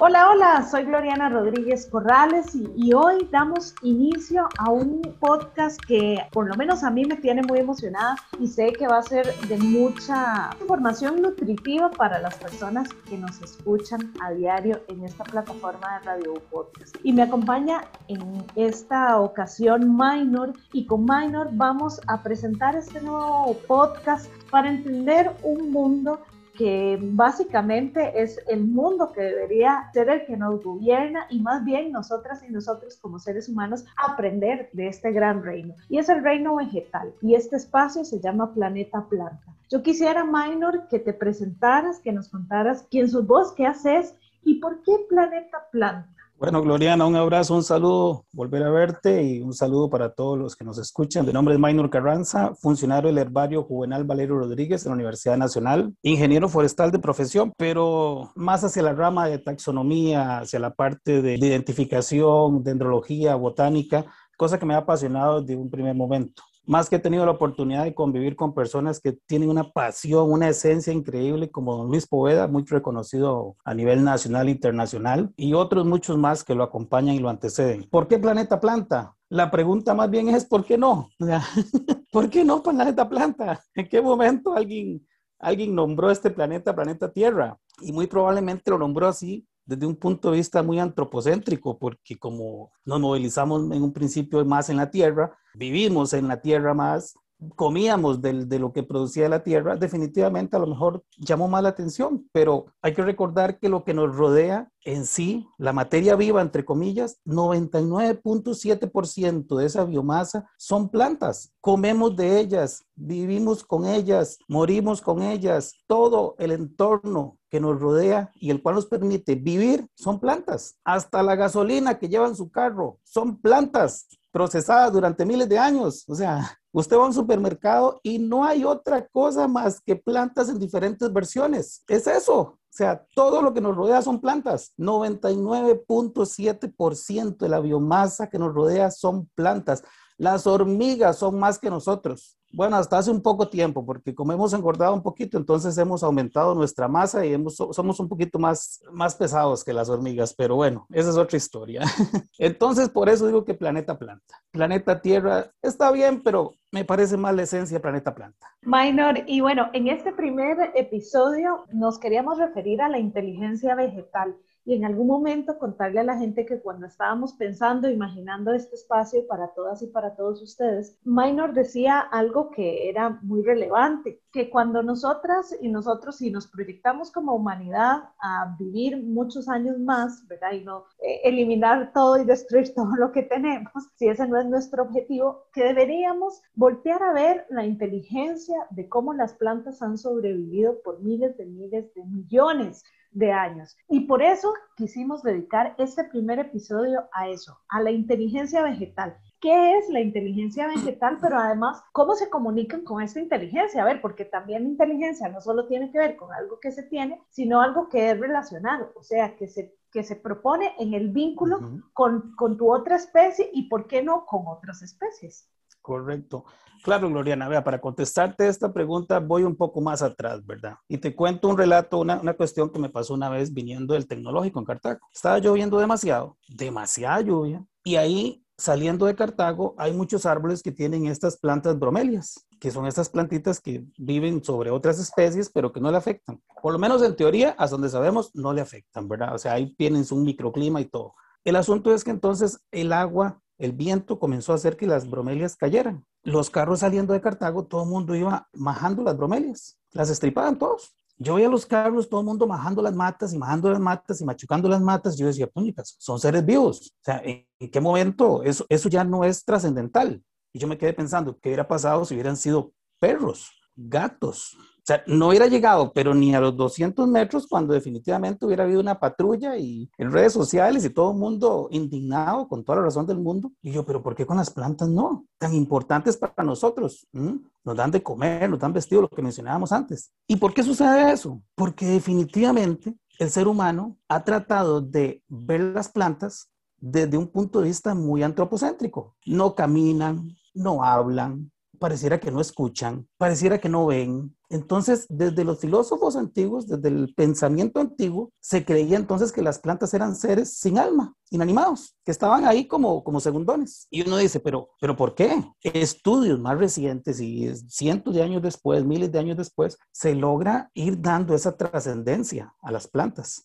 Hola, hola, soy Gloriana Rodríguez Corrales y, hoy damos inicio a un podcast que por lo menos a mí me tiene muy emocionada y sé que va a ser de mucha información nutritiva para las personas que nos escuchan a diario en esta plataforma de Radio Podcast. Y me acompaña en esta ocasión Minor y con Minor vamos a presentar este nuevo podcast para entender un mundo que básicamente es el mundo que debería ser el que nos gobierna y más bien nosotras y nosotros como seres humanos aprender de este gran reino. Y es el reino vegetal y este espacio se llama Planeta Planta. Yo quisiera, Minor, que te presentaras, que nos contaras quién sos vos, qué haces y por qué Planeta Planta. Bueno, Gloriana, un abrazo, un saludo, volver a verte y un saludo para todos los que nos escuchan. Mi nombre es Maynor Carranza, funcionario del herbario Juvenal Valerio Rodríguez en la Universidad Nacional, ingeniero forestal de profesión, pero más hacia la rama de taxonomía, hacia la parte de identificación, dendrología, botánica, cosa que me ha apasionado desde un primer momento más que he tenido la oportunidad de convivir con personas que tienen una pasión, una esencia increíble, como don Luis Poveda, muy reconocido a nivel nacional e internacional, y otros muchos más que lo acompañan y lo anteceden. ¿Por qué Planeta Planta? La pregunta más bien es, ¿por qué no? ¿Por qué no Planeta Planta? ¿En qué momento alguien, alguien nombró este planeta Planeta Tierra? Y muy probablemente lo nombró así desde un punto de vista muy antropocéntrico, porque como nos movilizamos en un principio más en la tierra, vivimos en la tierra más, comíamos de, lo que producía la tierra, definitivamente a lo mejor llamó más la atención, pero hay que recordar que lo que nos rodea en sí, la materia viva, entre comillas, 99.7% de esa biomasa son plantas. Comemos de ellas, vivimos con ellas, morimos con ellas. Todo el entorno que nos rodea y el cual nos permite vivir son plantas. Hasta la gasolina que lleva en su carro son plantas procesadas durante miles de años. O sea, usted va a un supermercado y no hay otra cosa más que plantas en diferentes versiones. Es eso. O sea, todo lo que nos rodea son plantas. 99.7% de la biomasa que nos rodea son plantas. Las hormigas son más que nosotros. Bueno, hasta hace un poco tiempo, porque como hemos engordado un poquito, entonces hemos aumentado nuestra masa y somos un poquito más, más pesados que las hormigas, pero bueno, esa es otra historia. entonces, por eso digo que planeta planta. Planeta Tierra está bien, pero me parece más la esencia planeta planta. Minor, y bueno, en este primer episodio nos queríamos referir a la inteligencia vegetal y en algún momento contarle a la gente que cuando estábamos pensando, imaginando este espacio para todas y para todos ustedes, Minor decía algo que era muy relevante, que cuando nosotras y nosotros, si nos proyectamos como humanidad a vivir muchos años más, ¿verdad? Y no eh, eliminar todo y destruir todo lo que tenemos, si ese no es nuestro objetivo, que deberíamos voltear a ver la inteligencia de cómo las plantas han sobrevivido por miles de miles de millones de años. Y por eso quisimos dedicar este primer episodio a eso, a la inteligencia vegetal. ¿Qué es la inteligencia vegetal? Pero además, ¿cómo se comunican con esta inteligencia? A ver, porque también la inteligencia no solo tiene que ver con algo que se tiene, sino algo que es relacionado, o sea, que se, que se propone en el vínculo con, con tu otra especie y, ¿por qué no, con otras especies? Correcto. Claro, Gloriana, vea, para contestarte esta pregunta voy un poco más atrás, ¿verdad? Y te cuento un relato, una, una, cuestión que me pasó una vez viniendo del tecnológico en Cartago. Estaba lloviendo demasiado, demasiada lluvia, y ahí saliendo de Cartago hay muchos árboles que tienen estas plantas bromelias, que son estas plantitas que viven sobre otras especies, pero que no le afectan. Por lo menos en teoría, hasta donde sabemos, no le afectan, ¿verdad? O sea, ahí tienen un microclima y todo. El asunto es que entonces el agua el viento comenzó a hacer que las bromelias cayeran. Los carros saliendo de Cartago, todo el mundo iba majando las bromelias, las estripaban todos. Yo veía los carros, todo el mundo majando las matas y majando las matas y machucando las matas. Yo decía, puñitas, son seres vivos. O sea, ¿en, qué momento eso, eso ya no es trascendental? Y yo me quedé pensando, ¿qué hubiera pasado si hubieran sido perros, gatos, sea, no hubiera llegado, pero ni a los 200 metros cuando definitivamente hubiera habido una patrulla y en redes sociales y todo el mundo indignado con toda la razón del mundo. Y yo, pero ¿por qué con las plantas no? Tan importantes para nosotros. Nos dan de comer, nos dan vestido, lo que mencionábamos antes. ¿Y por qué sucede eso? Porque definitivamente el ser humano ha tratado de ver las plantas desde un punto de vista muy antropocéntrico. No caminan, no hablan, pareciera que no escuchan, pareciera que no ven, Entonces, desde los filósofos antiguos, desde el pensamiento antiguo, se creía entonces que las plantas eran seres sin alma, inanimados, que estaban ahí como, como segundones. Y uno dice, pero, pero ¿por qué? Estudios más recientes y cientos de años después, miles de años después, se logra ir dando esa trascendencia a las plantas.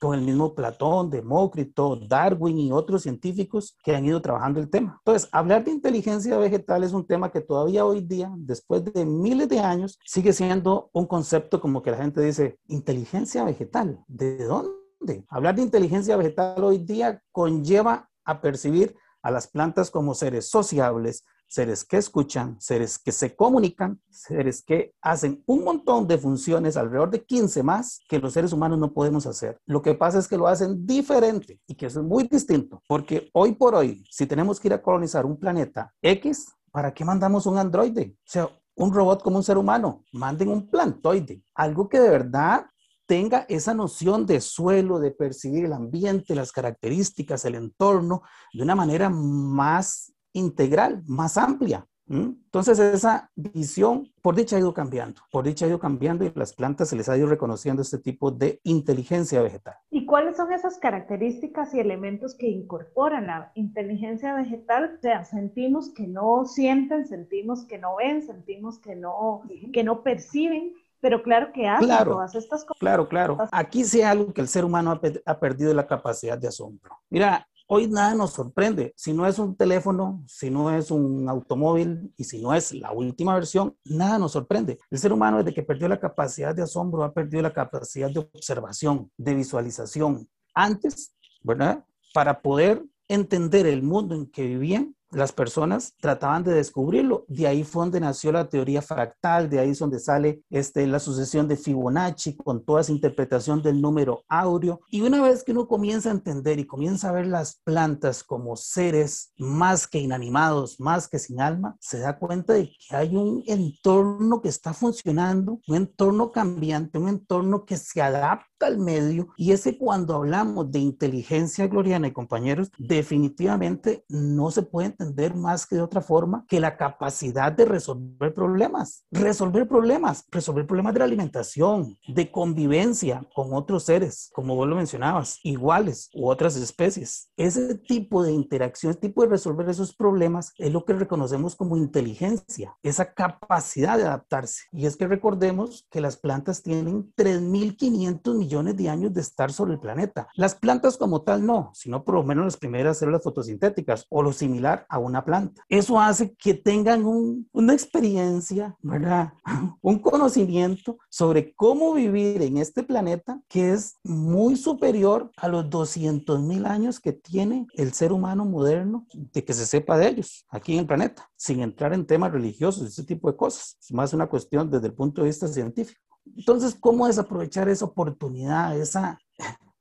Con el mismo Platón, Demócrito, Darwin y otros científicos que han ido trabajando el tema. Entonces, hablar de inteligencia vegetal es un tema que todavía hoy día, después de miles de años, sigue siendo un concepto como que la gente dice, inteligencia vegetal, ¿de dónde? Hablar de inteligencia vegetal hoy día conlleva a percibir a las plantas como seres sociables, seres que escuchan, seres que se comunican, seres que hacen un montón de funciones, alrededor de 15 más, que los seres humanos no podemos hacer. Lo que pasa es que lo hacen diferente y que eso es muy distinto, porque hoy por hoy, si tenemos que ir a colonizar un planeta X, ¿para qué mandamos un androide? O sea, un robot como un ser humano, manden un plantoide, algo que de verdad tenga esa noción de suelo, de percibir el ambiente, las características, el entorno, de una manera más integral, más amplia. Entonces esa visión, por dicha, ha ido cambiando, por dicha ha ido cambiando y las plantas se les ha ido reconociendo este tipo de inteligencia vegetal. ¿Y cuáles son esas características y elementos que incorporan la inteligencia vegetal? O sea, sentimos que no sienten, sentimos que no ven, sentimos que no, que no perciben, pero claro que hacen todas estas cosas. Claro, claro. Aquí sí hay algo que el ser humano ha, ha perdido la capacidad de asombro. Mira, Hoy nada nos sorprende. Si no es un teléfono, si no es un automóvil y si no es la última versión, nada nos sorprende. El ser humano desde que perdió la capacidad de asombro ha perdido la capacidad de observación, de visualización. Antes, ¿verdad? Para poder entender el mundo en que vivían, las personas trataban de descubrirlo. De ahí fue donde nació la teoría fractal, de ahí es donde sale este, la sucesión de Fibonacci con toda esa interpretación del número áureo. Y una vez que uno comienza a entender y comienza a ver las plantas como seres más que inanimados, más que sin alma, se da cuenta de que hay un entorno que está funcionando, un entorno cambiante, un entorno que se adapta al medio. Y ese cuando hablamos de inteligencia, Gloriana y compañeros, definitivamente no se puede entender más que de otra forma que la capacidad de resolver problemas. Resolver problemas, resolver problemas de la alimentación, de convivencia con otros seres, como vos lo mencionabas, iguales u otras especies. Ese tipo de interacción, ese tipo de resolver esos problemas es lo que reconocemos como inteligencia, esa capacidad de adaptarse. Y es que recordemos que las plantas tienen 3.500 millones de años de estar sobre el planeta. Las plantas como tal no, sino por lo menos las primeras células fotosintéticas o lo similar a una planta. Eso hace que tengan una experiencia, ¿verdad? un conocimiento sobre cómo vivir en este planeta que es muy superior a los 200 mil años que tiene el ser humano moderno de que se sepa de ellos aquí en el planeta, sin entrar en temas religiosos, ese tipo de cosas. Es más una cuestión desde el punto de vista científico. Entonces, ¿cómo desaprovechar esa oportunidad,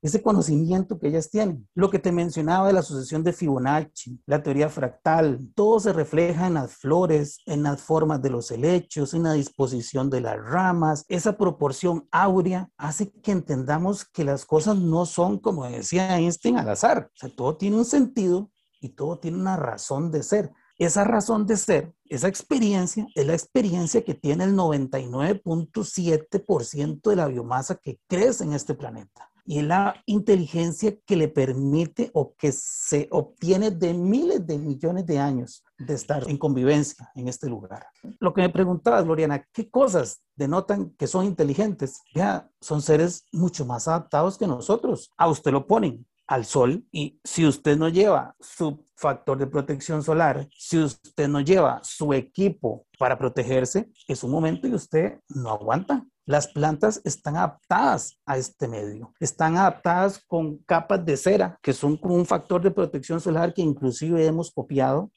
ese conocimiento que ellas tienen. Lo que te mencionaba de la sucesión de Fibonacci, la teoría fractal, todo se refleja en las flores, en las formas de los helechos, en la disposición de las ramas. Esa proporción áurea hace que entendamos que las cosas no son, como decía Einstein, al azar. O sea, todo tiene un sentido y todo tiene una razón de ser. Esa razón de ser, esa experiencia, es la experiencia que tiene el 99.7% de la biomasa que crece en este planeta y es la inteligencia que le permite o que se obtiene de miles de millones de años de estar en convivencia en este lugar. Lo que me preguntabas, Gloriana, ¿qué cosas denotan que son inteligentes? Ya, son seres mucho más adaptados que nosotros. A usted lo ponen al sol y si usted no lleva su factor de protección solar, si usted no lleva su equipo para protegerse, es un momento y usted no aguanta. Las plantas están adaptadas a este medio, están adaptadas con capas de cera, que son como un factor de protección solar que inclusive hemos copiado.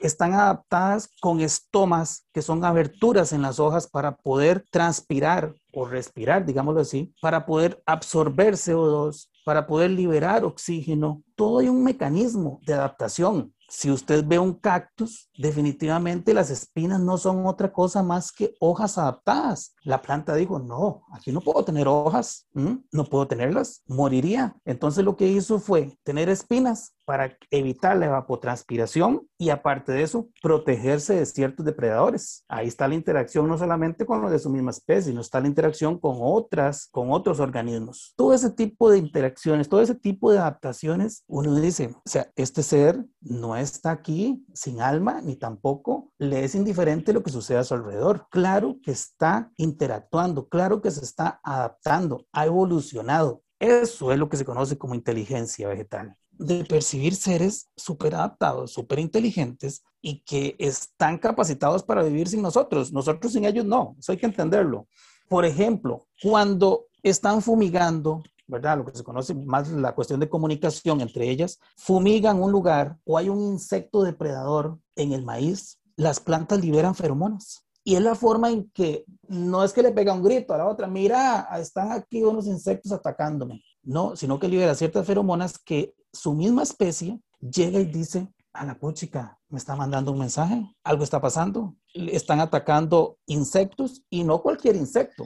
Están adaptadas con estomas, que son aberturas en las hojas para poder transpirar o respirar, digámoslo así, para poder absorber CO2, para poder liberar oxígeno. Todo hay un mecanismo de adaptación. Si usted ve un cactus, definitivamente las espinas no son otra cosa más que hojas adaptadas. La planta dijo, no, aquí no puedo tener hojas, no puedo tenerlas, moriría. Entonces lo que hizo fue tener espinas para evitar la evapotranspiración y aparte de eso, protegerse de ciertos depredadores. Ahí está la interacción no solamente con los de su misma especie, sino está la interacción con otras, con otros organismos. Todo ese tipo de interacciones, todo ese tipo de adaptaciones, uno dice, o sea, este ser no está aquí sin alma, ni tampoco le es indiferente lo que sucede a su alrededor. Claro que está interactuando, claro que se está adaptando, ha evolucionado. Eso es lo que se conoce como inteligencia vegetal de percibir seres súper adaptados, súper inteligentes y que están capacitados para vivir sin nosotros. Nosotros sin ellos no, eso hay que entenderlo. Por ejemplo, cuando están fumigando, ¿verdad? Lo que se conoce más la cuestión de comunicación entre ellas, fumigan un lugar o hay un insecto depredador en el maíz, las plantas liberan feromonas. Y es la forma en que no es que le pega un grito a la otra, mira, están aquí unos insectos atacándome. No, sino que libera ciertas feromonas que su misma especie llega y dice, a la puchica, me está mandando un mensaje, algo está pasando, están atacando insectos y no cualquier insecto,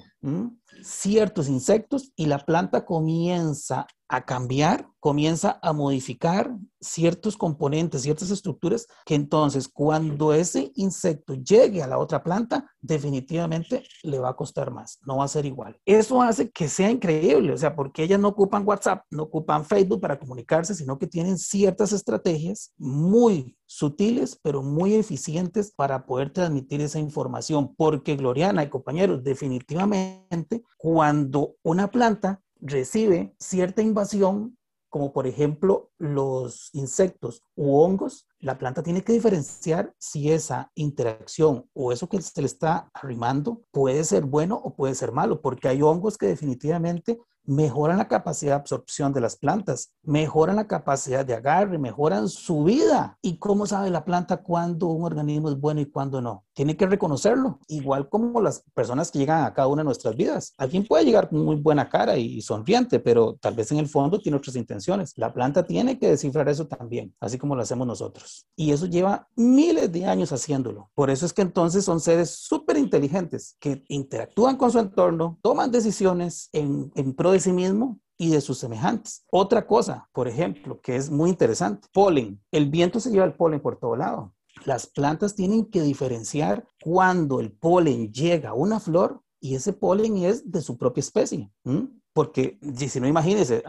ciertos insectos y la planta comienza a cambiar, comienza a modificar ciertos componentes, ciertas estructuras, que entonces cuando ese insecto llegue a la otra planta, definitivamente le va a costar más, no va a ser igual. Eso hace que sea increíble, o sea, porque ellas no ocupan WhatsApp, no ocupan Facebook para comunicarse, sino que tienen ciertas estrategias muy sutiles, pero muy eficientes para poder transmitir esa información, porque Gloriana y compañeros, definitivamente, cuando una planta recibe cierta invasión, como por ejemplo los insectos u hongos, la planta tiene que diferenciar si esa interacción o eso que se le está arrimando puede ser bueno o puede ser malo, porque hay hongos que definitivamente mejoran la capacidad de absorción de las plantas, mejoran la capacidad de agarre, mejoran su vida. ¿Y cómo sabe la planta cuándo un organismo es bueno y cuándo no? Tiene que reconocerlo, igual como las personas que llegan a cada una de nuestras vidas. Alguien puede llegar con muy buena cara y sonriente, pero tal vez en el fondo tiene otras intenciones. La planta tiene que descifrar eso también, así como lo hacemos nosotros. Y eso lleva miles de años haciéndolo. Por eso es que entonces son seres súper inteligentes que interactúan con su entorno, toman decisiones en, en pro de sí mismo y de sus semejantes. Otra cosa, por ejemplo, que es muy interesante, polen. El viento se lleva el polen por todo lado. Las plantas tienen que diferenciar cuando el polen llega a una flor y ese polen es de su propia especie. Porque si no, imagínense,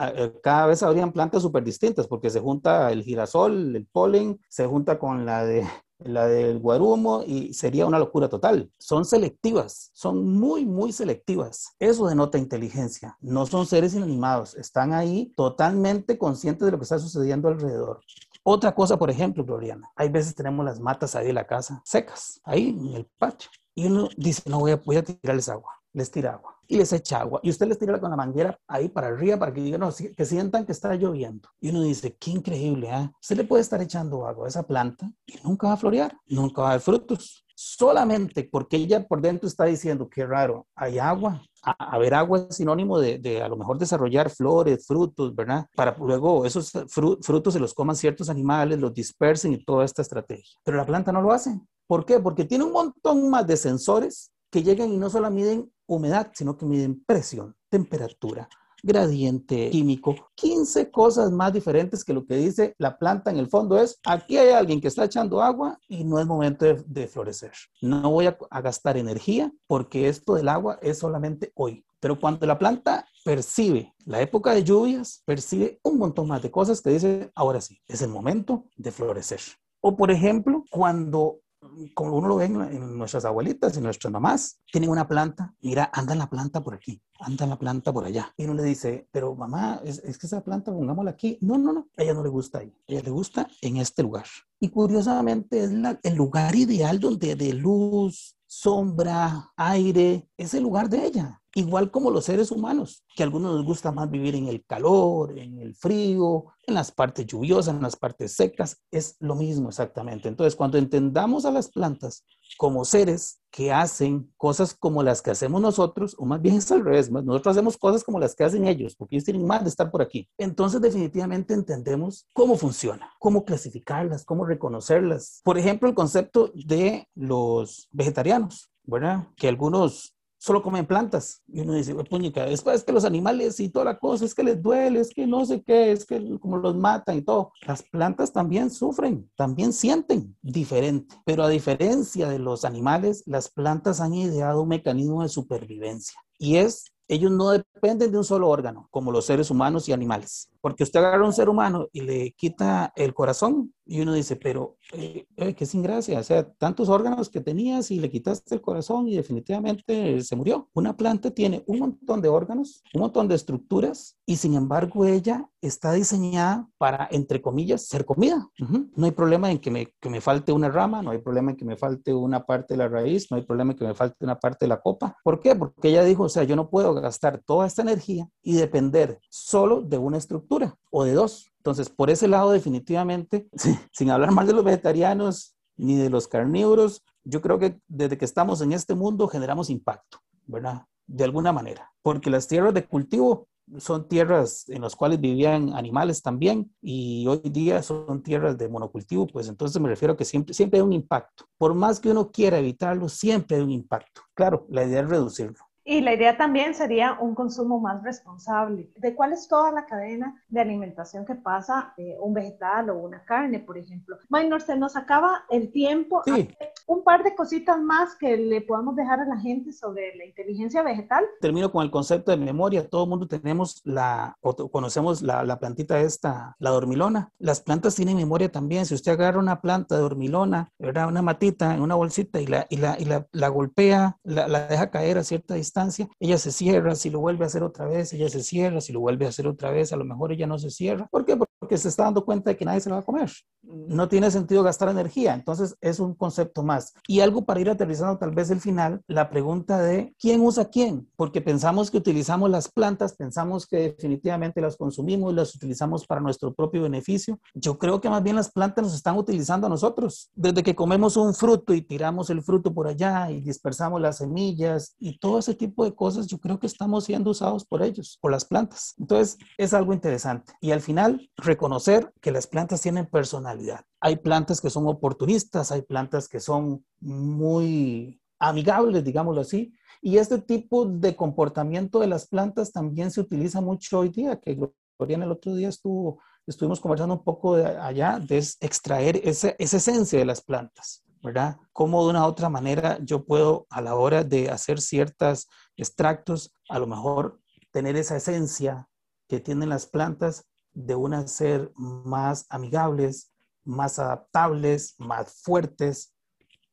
cada vez habrían plantas súper distintas, porque se junta el girasol, el polen, se junta con la de la del guarumo y sería una locura total. Son selectivas, son muy, muy selectivas. Eso denota inteligencia. No son seres inanimados, están ahí totalmente conscientes de lo que está sucediendo alrededor. Otra cosa, por ejemplo, Gloriana, hay veces tenemos las matas ahí en la casa secas, ahí en el patio, y uno dice, no voy a, voy a tirarles agua, les tira agua y les echa agua. Y usted les tira con la manguera ahí para arriba para que digan, no, que sientan que está lloviendo. Y uno dice, qué increíble, ¿eh? Usted le puede estar echando agua a esa planta y nunca va a florear, nunca va a dar frutos. Solamente porque ella por dentro está diciendo, qué raro, hay agua. A, ver, agua es sinónimo de, de, a lo mejor desarrollar flores, frutos, ¿verdad? Para luego esos frutos se los coman ciertos animales, los dispersen y toda esta estrategia. Pero la planta no lo hace. ¿Por qué? Porque tiene un montón más de sensores que llegan y no solo miden humedad, sino que miden presión, temperatura, gradiente químico, 15 cosas más diferentes que lo que dice la planta en el fondo es, aquí hay alguien que está echando agua y no es momento de, florecer. No voy a, a gastar energía porque esto del agua es solamente hoy. Pero cuando la planta percibe la época de lluvias, percibe un montón más de cosas que dice, ahora sí, es el momento de florecer. O por ejemplo, cuando como uno lo ve en, nuestras abuelitas y nuestras mamás, tienen una planta, mira, anda la planta por aquí, anda la planta por allá. Y uno le dice, pero mamá, es, que esa planta pongámosla aquí. No, no, no, a ella no le gusta ahí, a ella le gusta en este lugar. Y curiosamente es el lugar ideal donde de luz, sombra, aire, es el lugar de ella. Igual como los seres humanos, que a algunos nos gusta más vivir en el calor, en el frío, en las partes lluviosas, en las partes secas, es lo mismo exactamente. Entonces, cuando entendamos a las plantas como seres que hacen cosas como las que hacemos nosotros, o más bien es al revés, nosotros hacemos cosas como las que hacen ellos, porque ellos tienen más de estar por aquí. Entonces, definitivamente entendemos cómo funciona, cómo clasificarlas, cómo reconocerlas. Por ejemplo, el concepto de los vegetarianos, ¿verdad? Que algunos solo comen plantas. Y uno dice, puñica, es, es que los animales y toda la cosa, es que les duele, es que no sé qué, es que como los matan y todo. Las plantas también sufren, también sienten diferente, pero a diferencia de los animales, las plantas han ideado un mecanismo de supervivencia y es ellos no dependen de un solo órgano, como los seres humanos y animales. Porque usted agarra a un ser humano y le quita el corazón y uno dice, pero eh, eh, qué sin gracia, o sea, tantos órganos que tenías y le quitaste el corazón y definitivamente se murió. Una planta tiene un montón de órganos, un montón de estructuras y sin embargo ella está diseñada para, entre comillas, ser comida. No hay problema en que me, que me falte una rama, no hay problema en que me falte una parte de la raíz, no hay problema en que me falte una parte de la copa. ¿Por qué? Porque ella dijo, o sea, yo no puedo gastar toda esta energía y depender solo de una estructura o de dos. Entonces, por ese lado, definitivamente, sin hablar mal de los vegetarianos ni de los carnívoros, yo creo que desde que estamos en este mundo generamos impacto, ¿verdad? De alguna manera, porque las tierras de cultivo son tierras en las cuales vivían animales también y hoy día son tierras de monocultivo, pues entonces me refiero a que siempre, siempre hay un impacto. Por más que uno quiera evitarlo, siempre hay un impacto. Claro, la idea es reducirlo. Y la idea también sería un consumo más responsable. ¿De cuál es toda la cadena de alimentación que pasa eh, un vegetal o una carne, por ejemplo? Maynor, se nos acaba el tiempo. Sí. Un par de cositas más que le podamos dejar a la gente sobre la inteligencia vegetal. Termino con el concepto de memoria. Todo el mundo tenemos la, o conocemos la, la plantita esta, la dormilona. Las plantas tienen memoria también. Si usted agarra una planta dormilona, ¿verdad? una matita en una bolsita y la, y la, y la, la golpea, la, la deja caer a cierta distancia, ella se cierra, si lo vuelve a hacer otra vez, ella se cierra, si lo vuelve a hacer otra vez, a lo mejor ella no se cierra. ¿Por qué? Porque se está dando cuenta de que nadie se la va a comer. No tiene sentido gastar energía, entonces es un concepto más. Y algo para ir aterrizando tal vez el final, la pregunta de quién usa quién, porque pensamos que utilizamos las plantas, pensamos que definitivamente las consumimos, las utilizamos para nuestro propio beneficio. Yo creo que más bien las plantas nos están utilizando a nosotros. Desde que comemos un fruto y tiramos el fruto por allá y dispersamos las semillas y todo ese tipo de cosas, yo creo que estamos siendo usados por ellos, por las plantas. Entonces, es algo interesante. Y al final, reconocer que las plantas tienen personalidad. Hay plantas que son oportunistas, hay plantas que son muy amigables, digámoslo así. Y este tipo de comportamiento de las plantas también se utiliza mucho hoy día, que Gloriana el otro día estuvo, estuvimos conversando un poco de allá, de extraer esa, esa esencia de las plantas. ¿verdad? Cómo de una u otra manera yo puedo a la hora de hacer ciertos extractos, a lo mejor tener esa esencia que tienen las plantas de una ser más amigables, más adaptables, más fuertes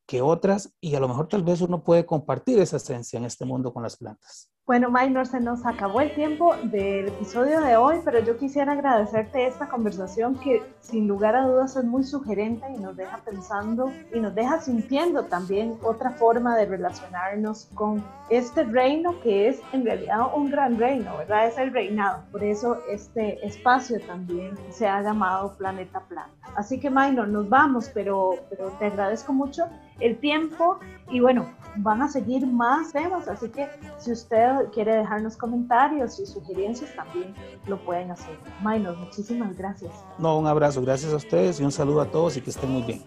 que otras y a lo mejor tal vez uno puede compartir esa esencia en este mundo con las plantas. Bueno, Minor, se nos acabó el tiempo del episodio de hoy, pero yo quisiera agradecerte esta conversación que sin lugar a dudas es muy sugerente y nos deja pensando y nos deja sintiendo también otra forma de relacionarnos con este reino que es en realidad un gran reino, ¿verdad? Es el reinado. Por eso este espacio también se ha llamado Planeta Planta. Así que, Minor, nos vamos, pero, pero te agradezco mucho el tiempo y bueno, van a seguir más temas, así que si usted quiere dejarnos comentarios y sugerencias también lo pueden hacer. Minor, muchísimas gracias. No, un abrazo, gracias a ustedes y un saludo a todos y que estén muy bien.